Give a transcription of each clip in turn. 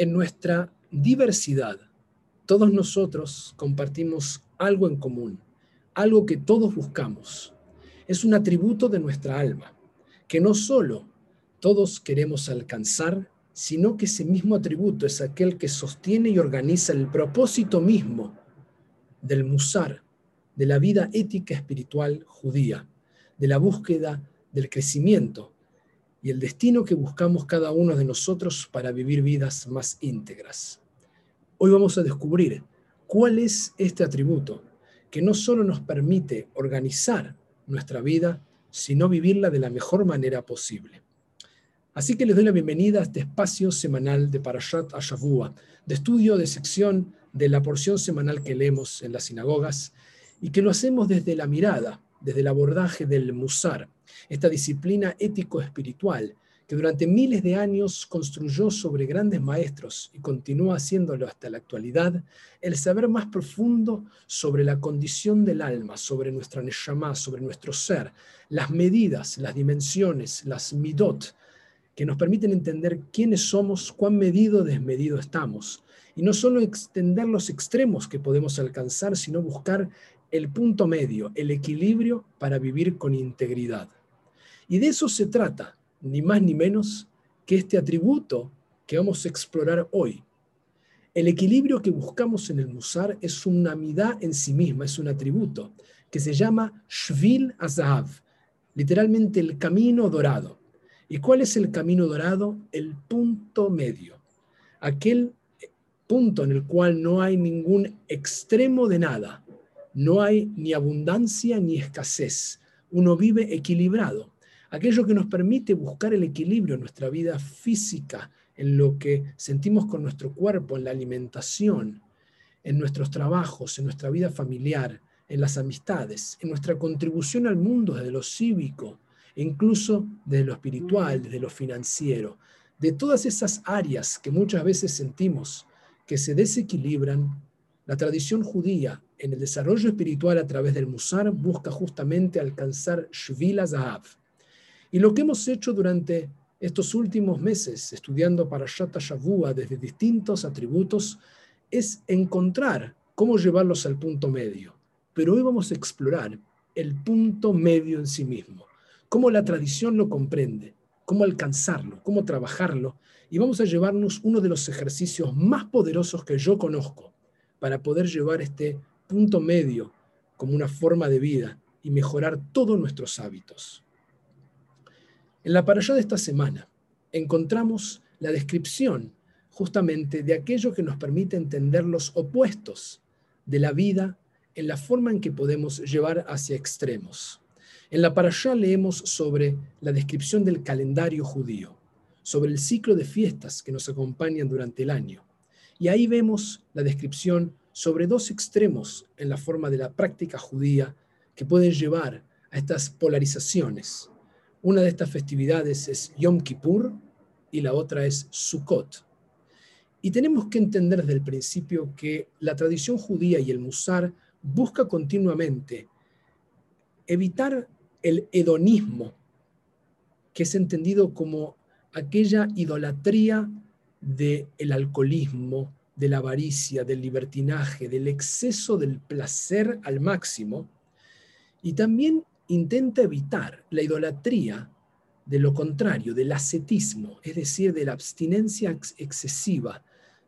En nuestra diversidad, todos nosotros compartimos algo en común, algo que todos buscamos. Es un atributo de nuestra alma, que no solo todos queremos alcanzar, sino que ese mismo atributo es aquel que sostiene y organiza el propósito mismo del musar, de la vida ética espiritual judía, de la búsqueda del crecimiento y el destino que buscamos cada uno de nosotros para vivir vidas más íntegras. Hoy vamos a descubrir cuál es este atributo que no solo nos permite organizar nuestra vida, sino vivirla de la mejor manera posible. Así que les doy la bienvenida a este espacio semanal de Parashat Ashavua, de estudio de sección de la porción semanal que leemos en las sinagogas y que lo hacemos desde la mirada, desde el abordaje del Musar, esta disciplina ético-espiritual que durante miles de años construyó sobre grandes maestros y continúa haciéndolo hasta la actualidad, el saber más profundo sobre la condición del alma, sobre nuestra neshama, sobre nuestro ser, las medidas, las dimensiones, las midot, que nos permiten entender quiénes somos, cuán medido o desmedido estamos. Y no solo extender los extremos que podemos alcanzar, sino buscar el punto medio, el equilibrio para vivir con integridad. Y de eso se trata ni más ni menos que este atributo que vamos a explorar hoy. El equilibrio que buscamos en el Musar es una amidad en sí misma, es un atributo que se llama Shvil Azahav, literalmente el camino dorado. ¿Y cuál es el camino dorado? El punto medio, aquel punto en el cual no hay ningún extremo de nada, no hay ni abundancia ni escasez, uno vive equilibrado. Aquello que nos permite buscar el equilibrio en nuestra vida física, en lo que sentimos con nuestro cuerpo, en la alimentación, en nuestros trabajos, en nuestra vida familiar, en las amistades, en nuestra contribución al mundo desde lo cívico, incluso desde lo espiritual, desde lo financiero, de todas esas áreas que muchas veces sentimos que se desequilibran, la tradición judía en el desarrollo espiritual a través del Musar busca justamente alcanzar Shvila Zahav, y lo que hemos hecho durante estos últimos meses, estudiando para Shata Shavua desde distintos atributos, es encontrar cómo llevarlos al punto medio. Pero hoy vamos a explorar el punto medio en sí mismo, cómo la tradición lo comprende, cómo alcanzarlo, cómo trabajarlo, y vamos a llevarnos uno de los ejercicios más poderosos que yo conozco para poder llevar este punto medio como una forma de vida y mejorar todos nuestros hábitos. En la parashá de esta semana encontramos la descripción justamente de aquello que nos permite entender los opuestos de la vida en la forma en que podemos llevar hacia extremos. En la parashá leemos sobre la descripción del calendario judío, sobre el ciclo de fiestas que nos acompañan durante el año. Y ahí vemos la descripción sobre dos extremos en la forma de la práctica judía que pueden llevar a estas polarizaciones una de estas festividades es Yom Kippur y la otra es Sukkot. Y tenemos que entender desde el principio que la tradición judía y el musar busca continuamente evitar el hedonismo, que es entendido como aquella idolatría del alcoholismo, de la avaricia, del libertinaje, del exceso del placer al máximo, y también intenta evitar la idolatría de lo contrario, del ascetismo, es decir, de la abstinencia excesiva,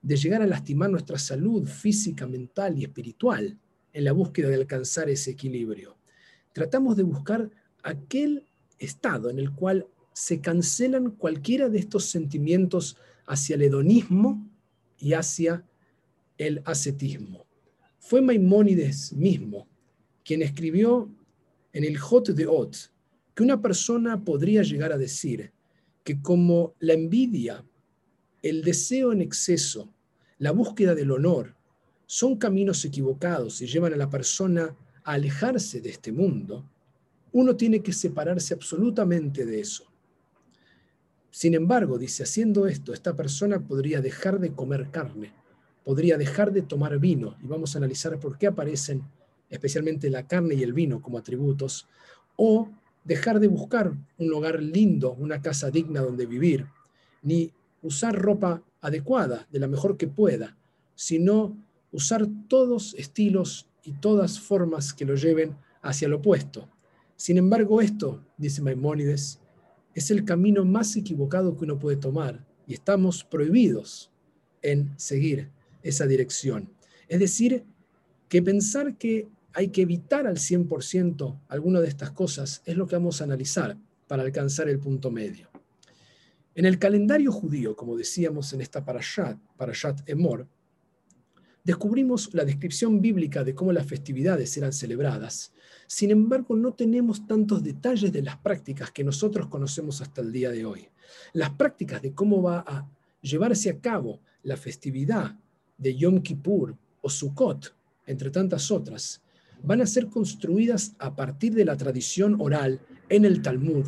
de llegar a lastimar nuestra salud física, mental y espiritual en la búsqueda de alcanzar ese equilibrio. Tratamos de buscar aquel estado en el cual se cancelan cualquiera de estos sentimientos hacia el hedonismo y hacia el ascetismo. Fue Maimónides mismo quien escribió en el Hot de Ot que una persona podría llegar a decir que como la envidia, el deseo en exceso, la búsqueda del honor, son caminos equivocados y llevan a la persona a alejarse de este mundo, uno tiene que separarse absolutamente de eso. Sin embargo, dice, haciendo esto, esta persona podría dejar de comer carne, podría dejar de tomar vino, y vamos a analizar por qué aparecen especialmente la carne y el vino como atributos, o dejar de buscar un lugar lindo, una casa digna donde vivir, ni usar ropa adecuada, de la mejor que pueda, sino usar todos estilos y todas formas que lo lleven hacia lo opuesto. Sin embargo, esto, dice Maimónides, es el camino más equivocado que uno puede tomar y estamos prohibidos en seguir esa dirección. Es decir, que pensar que hay que evitar al 100% alguna de estas cosas es lo que vamos a analizar para alcanzar el punto medio. En el calendario judío, como decíamos en esta parashat, parashat Emor, descubrimos la descripción bíblica de cómo las festividades eran celebradas. Sin embargo, no tenemos tantos detalles de las prácticas que nosotros conocemos hasta el día de hoy. Las prácticas de cómo va a llevarse a cabo la festividad de Yom Kippur o Sukkot, entre tantas otras, van a ser construidas a partir de la tradición oral en el Talmud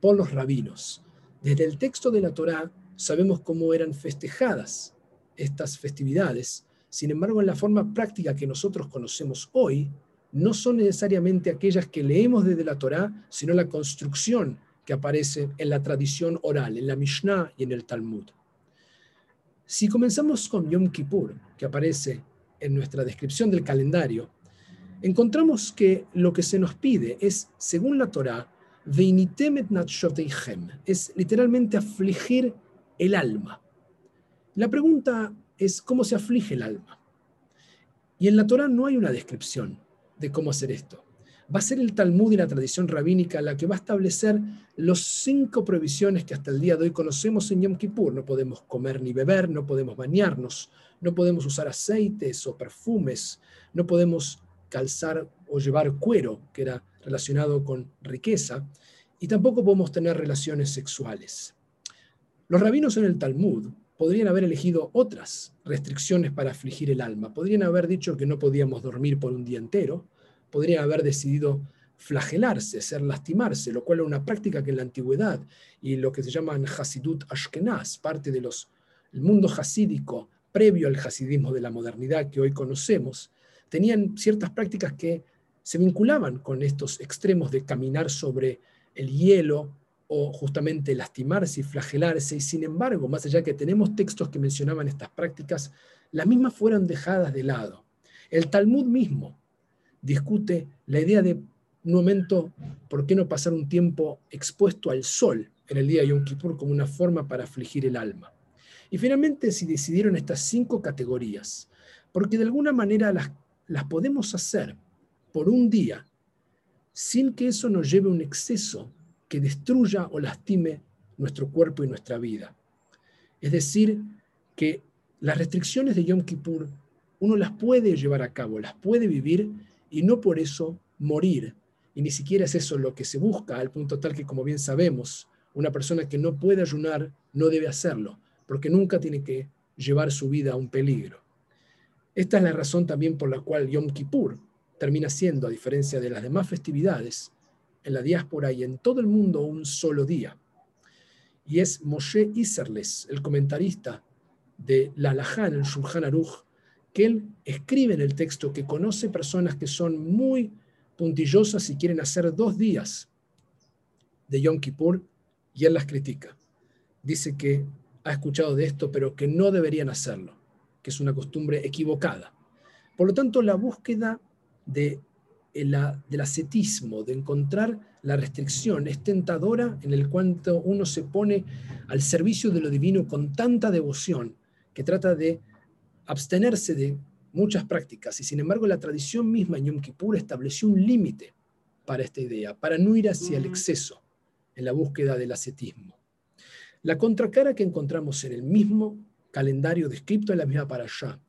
por los rabinos. Desde el texto de la Torá sabemos cómo eran festejadas estas festividades, sin embargo, en la forma práctica que nosotros conocemos hoy, no son necesariamente aquellas que leemos desde la Torá, sino la construcción que aparece en la tradición oral, en la Mishnah y en el Talmud. Si comenzamos con Yom Kippur, que aparece en nuestra descripción del calendario, encontramos que lo que se nos pide es, según la Torá, es literalmente afligir el alma. La pregunta es cómo se aflige el alma. Y en la Torá no hay una descripción de cómo hacer esto. Va a ser el Talmud y la tradición rabínica la que va a establecer los cinco prohibiciones que hasta el día de hoy conocemos en Yom Kippur. No podemos comer ni beber, no podemos bañarnos, no podemos usar aceites o perfumes, no podemos calzar o llevar cuero, que era relacionado con riqueza, y tampoco podemos tener relaciones sexuales. Los rabinos en el Talmud podrían haber elegido otras restricciones para afligir el alma. Podrían haber dicho que no podíamos dormir por un día entero, podrían haber decidido flagelarse, ser lastimarse, lo cual era una práctica que en la antigüedad y lo que se llama Hasidut Ashkenaz, parte del mundo hasídico previo al hasidismo de la modernidad que hoy conocemos, tenían ciertas prácticas que se vinculaban con estos extremos de caminar sobre el hielo o justamente lastimarse y flagelarse, y sin embargo, más allá que tenemos textos que mencionaban estas prácticas, las mismas fueron dejadas de lado. El Talmud mismo discute la idea de un momento, ¿por qué no pasar un tiempo expuesto al sol en el día de Yom Kippur como una forma para afligir el alma? Y finalmente se decidieron estas cinco categorías, porque de alguna manera las las podemos hacer por un día sin que eso nos lleve a un exceso que destruya o lastime nuestro cuerpo y nuestra vida. Es decir, que las restricciones de Yom Kippur uno las puede llevar a cabo, las puede vivir y no por eso morir. Y ni siquiera es eso lo que se busca, al punto tal que, como bien sabemos, una persona que no puede ayunar no debe hacerlo, porque nunca tiene que llevar su vida a un peligro. Esta es la razón también por la cual Yom Kippur termina siendo, a diferencia de las demás festividades, en la diáspora y en todo el mundo un solo día. Y es Moshe Iserles, el comentarista de la Halajá en el Shulchan Aruch, que él escribe en el texto que conoce personas que son muy puntillosas y quieren hacer dos días de Yom Kippur y él las critica. Dice que ha escuchado de esto, pero que no deberían hacerlo que es una costumbre equivocada. Por lo tanto, la búsqueda de del ascetismo, de encontrar la restricción, es tentadora en el cuanto uno se pone al servicio de lo divino con tanta devoción que trata de abstenerse de muchas prácticas. Y sin embargo, la tradición misma en Yom Kippur estableció un límite para esta idea, para no ir hacia el exceso en la búsqueda del ascetismo. La contracara que encontramos en el mismo calendario descrito en la misma para allá,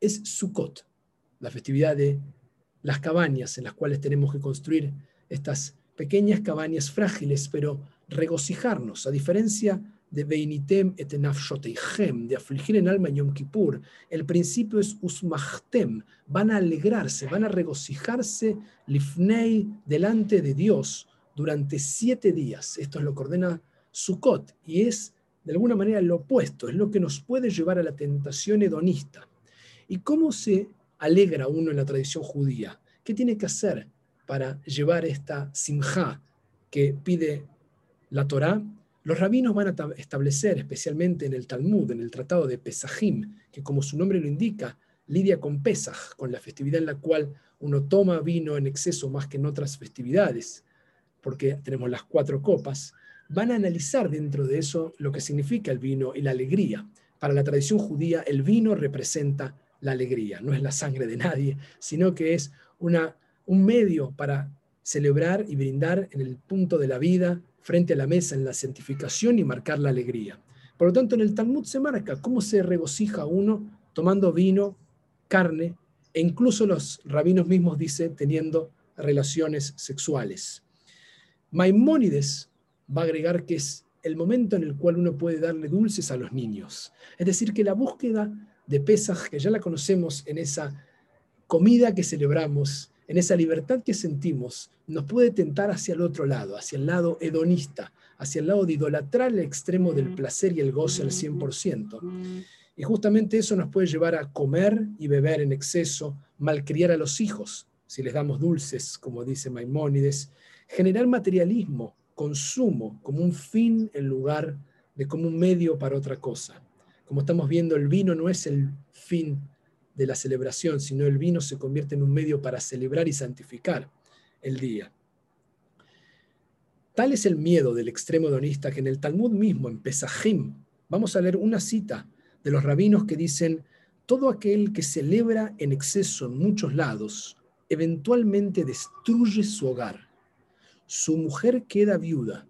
es Sukkot, la festividad de las cabañas en las cuales tenemos que construir estas pequeñas cabañas frágiles, pero regocijarnos, a diferencia de Beinitem et de afligir en alma Yom Kippur, el principio es Usmachtem, van a alegrarse, van a regocijarse Lifnei delante de Dios durante siete días. Esto es lo que ordena Sukkot y es de alguna manera lo opuesto, es lo que nos puede llevar a la tentación hedonista. ¿Y cómo se alegra uno en la tradición judía? ¿Qué tiene que hacer para llevar esta simja que pide la Torá? Los rabinos van a establecer, especialmente en el Talmud, en el tratado de Pesajim, que como su nombre lo indica, lidia con Pesaj, con la festividad en la cual uno toma vino en exceso más que en otras festividades, porque tenemos las cuatro copas, van a analizar dentro de eso lo que significa el vino y la alegría. Para la tradición judía, el vino representa la alegría, no es la sangre de nadie, sino que es una, un medio para celebrar y brindar en el punto de la vida, frente a la mesa, en la santificación y marcar la alegría. Por lo tanto, en el Talmud se marca cómo se regocija uno tomando vino, carne, e incluso los rabinos mismos dicen teniendo relaciones sexuales. Maimónides va a agregar que es el momento en el cual uno puede darle dulces a los niños. Es decir, que la búsqueda de Pesaj, que ya la conocemos en esa comida que celebramos, en esa libertad que sentimos, nos puede tentar hacia el otro lado, hacia el lado hedonista, hacia el lado de idolatrar el extremo del placer y el goce al 100%. Y justamente eso nos puede llevar a comer y beber en exceso, malcriar a los hijos, si les damos dulces, como dice Maimónides, generar materialismo, consumo como un fin en lugar de como un medio para otra cosa. Como estamos viendo, el vino no es el fin de la celebración, sino el vino se convierte en un medio para celebrar y santificar el día. Tal es el miedo del extremo hedonista que en el Talmud mismo, en Pesajim, vamos a leer una cita de los rabinos que dicen, todo aquel que celebra en exceso en muchos lados, eventualmente destruye su hogar su mujer queda viuda,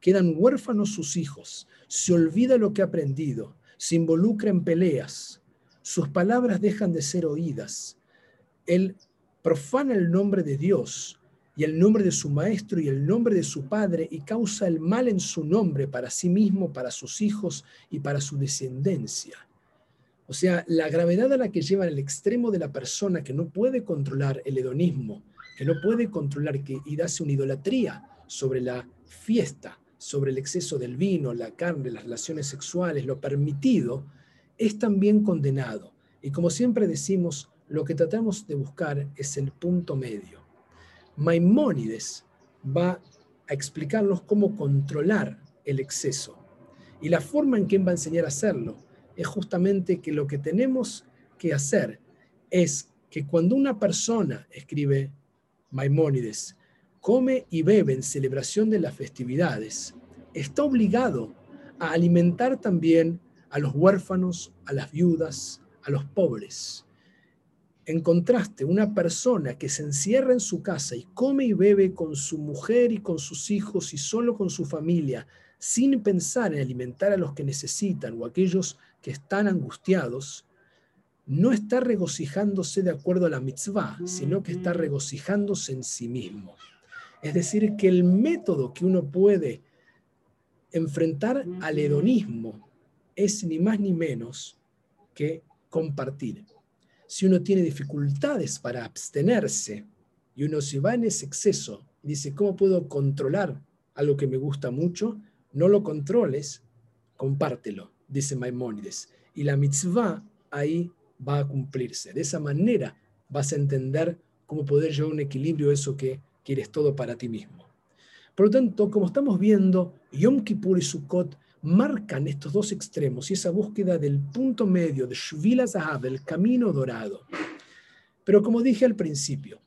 quedan huérfanos sus hijos, se olvida lo que ha aprendido, se involucra en peleas, sus palabras dejan de ser oídas, él profana el nombre de Dios y el nombre de su maestro y el nombre de su padre y causa el mal en su nombre para sí mismo, para sus hijos y para su descendencia. O sea, la gravedad a la que lleva el extremo de la persona que no puede controlar el hedonismo, que no puede controlar que, y darse una idolatría sobre la fiesta, sobre el exceso del vino, la carne, las relaciones sexuales, lo permitido, es también condenado. Y como siempre decimos, lo que tratamos de buscar es el punto medio. Maimónides va a explicarnos cómo controlar el exceso. Y la forma en que va a enseñar a hacerlo es justamente que lo que tenemos que hacer es que cuando una persona, escribe Maimónides, come y bebe en celebración de las festividades, está obligado a alimentar también a los huérfanos, a las viudas, a los pobres. En contraste, una persona que se encierra en su casa y come y bebe con su mujer y con sus hijos y solo con su familia, sin pensar en alimentar a los que necesitan o aquellos que están angustiados, no está regocijándose de acuerdo a la mitzvah, sino que está regocijándose en sí mismo. Es decir, que el método que uno puede enfrentar al hedonismo es ni más ni menos que compartir. Si uno tiene dificultades para abstenerse y uno se va en ese exceso y dice, ¿cómo puedo controlar algo que me gusta mucho? No lo controles, compártelo, dice Maimónides. Y la mitzvah ahí va a cumplirse. De esa manera vas a entender cómo poder llevar un equilibrio eso que quieres todo para ti mismo. Por lo tanto, como estamos viendo, Yom Kippur y Sukkot marcan estos dos extremos y esa búsqueda del punto medio, de Shvila Zahav, el camino dorado. Pero como dije al principio,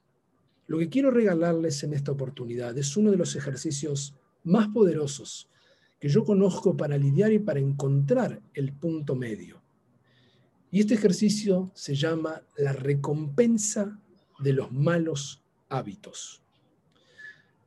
lo que quiero regalarles en esta oportunidad es uno de los ejercicios más poderosos que yo conozco para lidiar y para encontrar el punto medio. Y este ejercicio se llama la recompensa de los malos hábitos.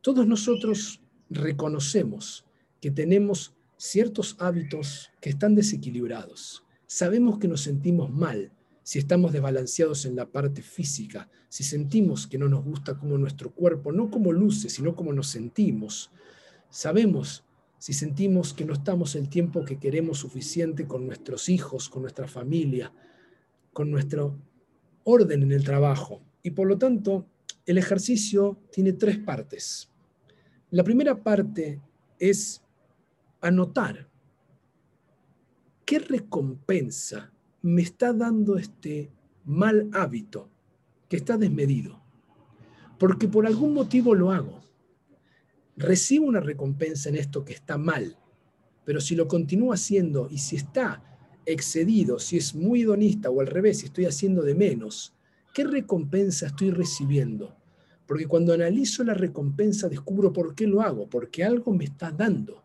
Todos nosotros reconocemos que tenemos ciertos hábitos que están desequilibrados. Sabemos que nos sentimos mal si estamos desbalanceados en la parte física, si sentimos que no nos gusta como nuestro cuerpo, no como luce, sino como nos sentimos. Sabemos si sentimos que no estamos el tiempo que queremos suficiente con nuestros hijos, con nuestra familia, con nuestro orden en el trabajo. Y por lo tanto, el ejercicio tiene tres partes. La primera parte es anotar qué recompensa me está dando este mal hábito que está desmedido. Porque por algún motivo lo hago recibo una recompensa en esto que está mal. pero si lo continúo haciendo y si está excedido, si es muy hedonista o al revés, si estoy haciendo de menos, ¿qué recompensa estoy recibiendo? Porque cuando analizo la recompensa descubro por qué lo hago, porque algo me está dando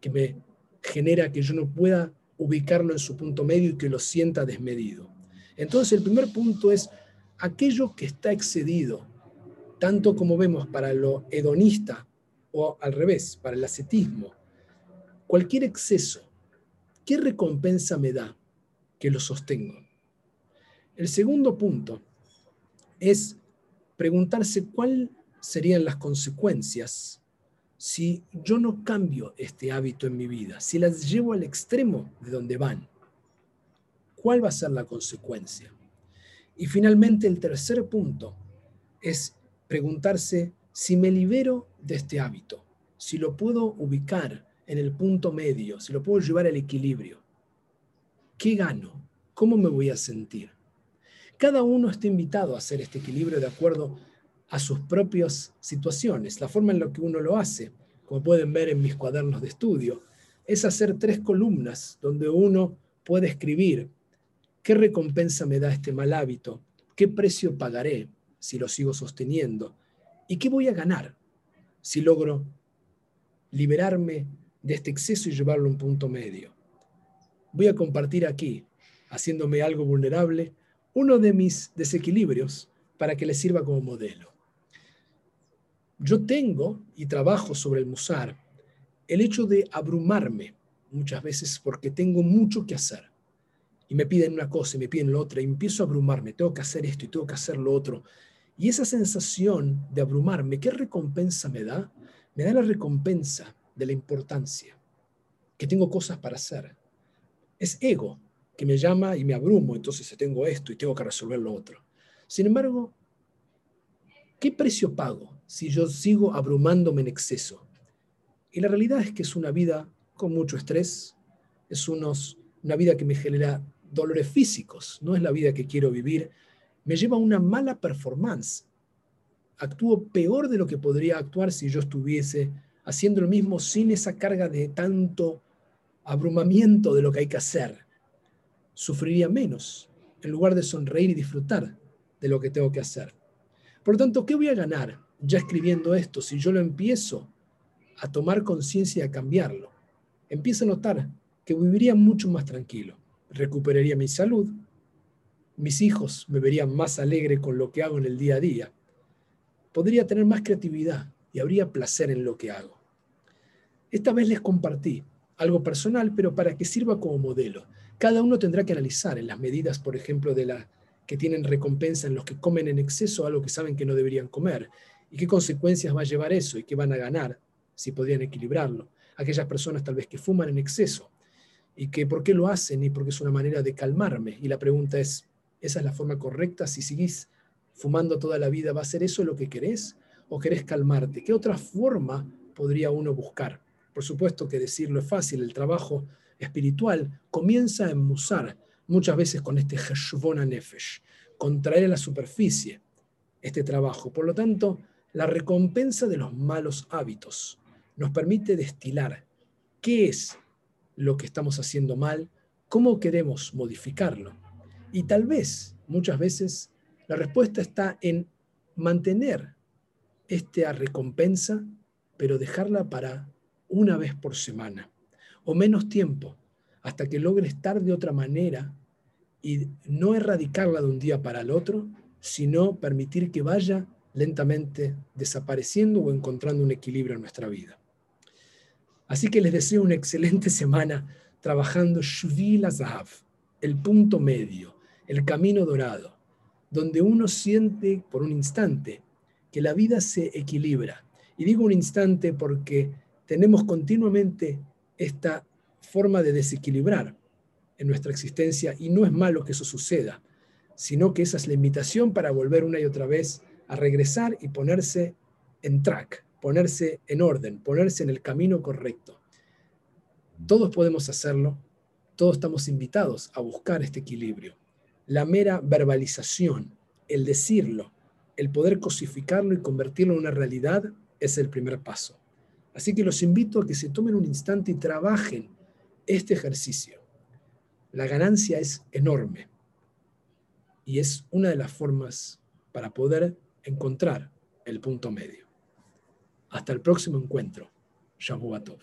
que me genera que yo no pueda ubicarlo en su punto medio y que lo sienta desmedido. Entonces el primer punto es aquello que está excedido, tanto como vemos para lo hedonista o al revés, para el ascetismo, cualquier exceso, ¿qué recompensa me da que lo sostengo? El segundo punto es preguntarse cuáles serían las consecuencias si yo no cambio este hábito en mi vida, si las llevo al extremo de donde van. ¿Cuál va a ser la consecuencia? Y finalmente el tercer punto es preguntarse si me libero de este hábito, si lo puedo ubicar en el punto medio, si lo puedo llevar al equilibrio. ¿Qué gano? ¿Cómo me voy a sentir? Cada uno está invitado a hacer este equilibrio de acuerdo a sus propias situaciones. La forma en la que uno lo hace, como pueden ver en mis cuadernos de estudio, es hacer tres columnas donde uno puede escribir qué recompensa me da este mal hábito, qué precio pagaré si lo sigo sosteniendo y qué voy a ganar si logro liberarme de este exceso y llevarlo a un punto medio. Voy a compartir aquí, haciéndome algo vulnerable, uno de mis desequilibrios para que les sirva como modelo. Yo tengo y trabajo sobre el musar el hecho de abrumarme muchas veces porque tengo mucho que hacer. Y me piden una cosa y me piden la otra y empiezo a abrumarme, tengo que hacer esto y tengo que hacer lo otro. Y esa sensación de abrumarme, ¿qué recompensa me da? Me da la recompensa de la importancia, que tengo cosas para hacer. Es ego que me llama y me abrumo, entonces tengo esto y tengo que resolver lo otro. Sin embargo, ¿qué precio pago si yo sigo abrumándome en exceso? Y la realidad es que es una vida con mucho estrés, es unos, una vida que me genera dolores físicos, no es la vida que quiero vivir, me lleva a una mala performance. Actúo peor de lo que podría actuar si yo estuviese haciendo lo mismo sin esa carga de tanto abrumamiento de lo que hay que hacer. Sufriría menos en lugar de sonreír y disfrutar de lo que tengo que hacer. Por lo tanto, ¿qué voy a ganar ya escribiendo esto si yo lo empiezo a tomar conciencia y a cambiarlo? Empiezo a notar que viviría mucho más tranquilo, recuperaría mi salud, mis hijos me verían más alegre con lo que hago en el día a día, podría tener más creatividad, y habría placer en lo que hago. Esta vez les compartí algo personal, pero para que sirva como modelo. Cada uno tendrá que analizar en las medidas, por ejemplo, de la que tienen recompensa en los que comen en exceso algo que saben que no deberían comer y qué consecuencias va a llevar eso y qué van a ganar si podrían equilibrarlo. Aquellas personas tal vez que fuman en exceso y que por qué lo hacen y porque es una manera de calmarme. Y la pregunta es, ¿esa es la forma correcta? Si seguís fumando toda la vida, ¿va a ser eso lo que querés? o querés calmarte? ¿Qué otra forma podría uno buscar? Por supuesto que decirlo es fácil, el trabajo espiritual comienza a enmusar muchas veces con este Heshvona Nefesh, contraer a la superficie este trabajo. Por lo tanto, la recompensa de los malos hábitos nos permite destilar qué es lo que estamos haciendo mal, cómo queremos modificarlo. Y tal vez, muchas veces, la respuesta está en mantener esta recompensa, pero dejarla para una vez por semana o menos tiempo, hasta que logre estar de otra manera y no erradicarla de un día para el otro, sino permitir que vaya lentamente desapareciendo o encontrando un equilibrio en nuestra vida. Así que les deseo una excelente semana trabajando Shvil Azahav, el punto medio, el camino dorado, donde uno siente por un instante que la vida se equilibra. Y digo un instante porque tenemos continuamente esta forma de desequilibrar en nuestra existencia y no es malo que eso suceda, sino que esa es la invitación para volver una y otra vez a regresar y ponerse en track, ponerse en orden, ponerse en el camino correcto. Todos podemos hacerlo, todos estamos invitados a buscar este equilibrio. La mera verbalización, el decirlo, el poder cosificarlo y convertirlo en una realidad es el primer paso. Así que los invito a que se tomen un instante y trabajen este ejercicio. La ganancia es enorme y es una de las formas para poder encontrar el punto medio. Hasta el próximo encuentro. Shavuatov.